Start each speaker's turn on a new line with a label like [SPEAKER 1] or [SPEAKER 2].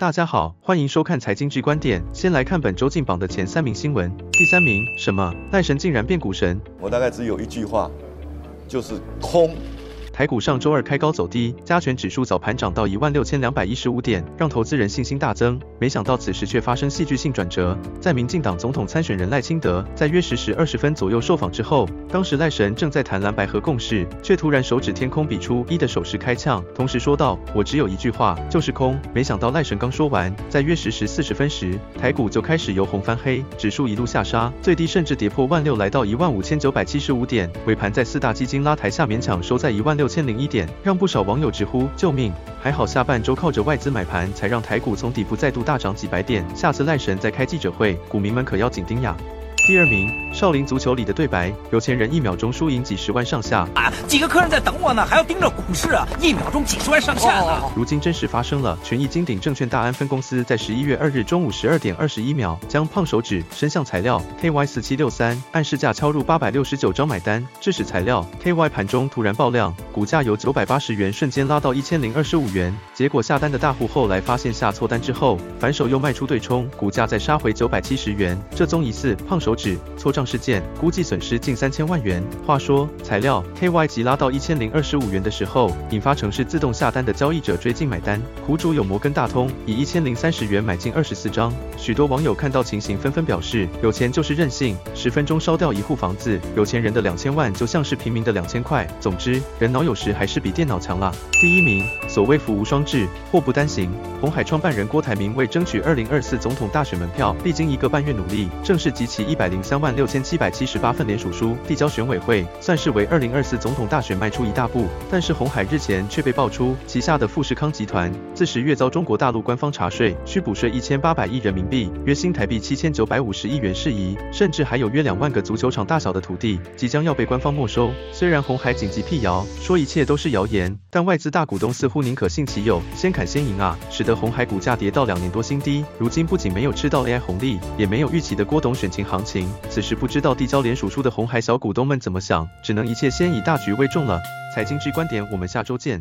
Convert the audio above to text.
[SPEAKER 1] 大家好，欢迎收看财经剧观点。先来看本周进榜的前三名新闻。第三名，什么？赖神竟然变股神？
[SPEAKER 2] 我大概只有一句话，就是空。
[SPEAKER 1] 台股上周二开高走低，加权指数早盘涨到一万六千两百一十五点，让投资人信心大增。没想到此时却发生戏剧性转折，在民进党总统参选人赖清德在约十时二十分左右受访之后，当时赖神正在谈蓝白合共识，却突然手指天空比出一的手势开呛，同时说道：“我只有一句话，就是空。”没想到赖神刚说完，在约十时四十分时，台股就开始由红翻黑，指数一路下杀，最低甚至跌破万六，来到一万五千九百七十五点，尾盘在四大基金拉抬下勉强收在一万六千零一点，让不少网友直呼救命。还好下半周靠着外资买盘，才让台股从底部再度大涨几百点。下次赖神再开记者会，股民们可要紧盯呀。第二名，少林足球里的对白，有钱人一秒钟输赢几十万上下
[SPEAKER 3] 啊！几个客人在等我呢，还要盯着股市啊，一秒钟几十万上下呢。
[SPEAKER 1] 哦、如今真实发生了，权益金鼎证券大安分公司在十一月二日中午十二点二十一秒，将胖手指伸向材料 KY 四七六三按市价敲入八百六十九张买单，致使材料 KY 盘中突然爆量，股价由九百八十元瞬间拉到一千零二十五元。结果下单的大户后来发现下错单之后，反手又卖出对冲，股价再杀回九百七十元。这宗疑似胖手手指错账事件，估计损失近三千万元。话说，材料 KY 急拉到一千零二十五元的时候，引发城市自动下单的交易者追进买单。苦主有摩根大通，以一千零三十元买进二十四张。许多网友看到情形，纷纷表示：有钱就是任性，十分钟烧掉一户房子。有钱人的两千万就像是平民的两千块。总之，人脑有时还是比电脑强啦。第一名，所谓福无双至，祸不单行。红海创办人郭台铭为争取二零二四总统大选门票，历经一个半月努力，正式集齐一百零三万六千。七百七十八份联署书递交选委会，算是为二零二四总统大选迈出一大步。但是红海日前却被爆出旗下的富士康集团自十月遭中国大陆官方查税，需补税一千八百亿人民币，约新台币七千九百五十亿元事宜，甚至还有约两万个足球场大小的土地即将要被官方没收。虽然红海紧急辟谣，说一切都是谣言，但外资大股东似乎宁可信其有，先砍先赢啊，使得红海股价跌到两年多新低。如今不仅没有吃到 AI 红利，也没有预期的郭董选情行情。此时不知道递交联署书的红海小股东们怎么想，只能一切先以大局为重了。财经之观点，我们下周见。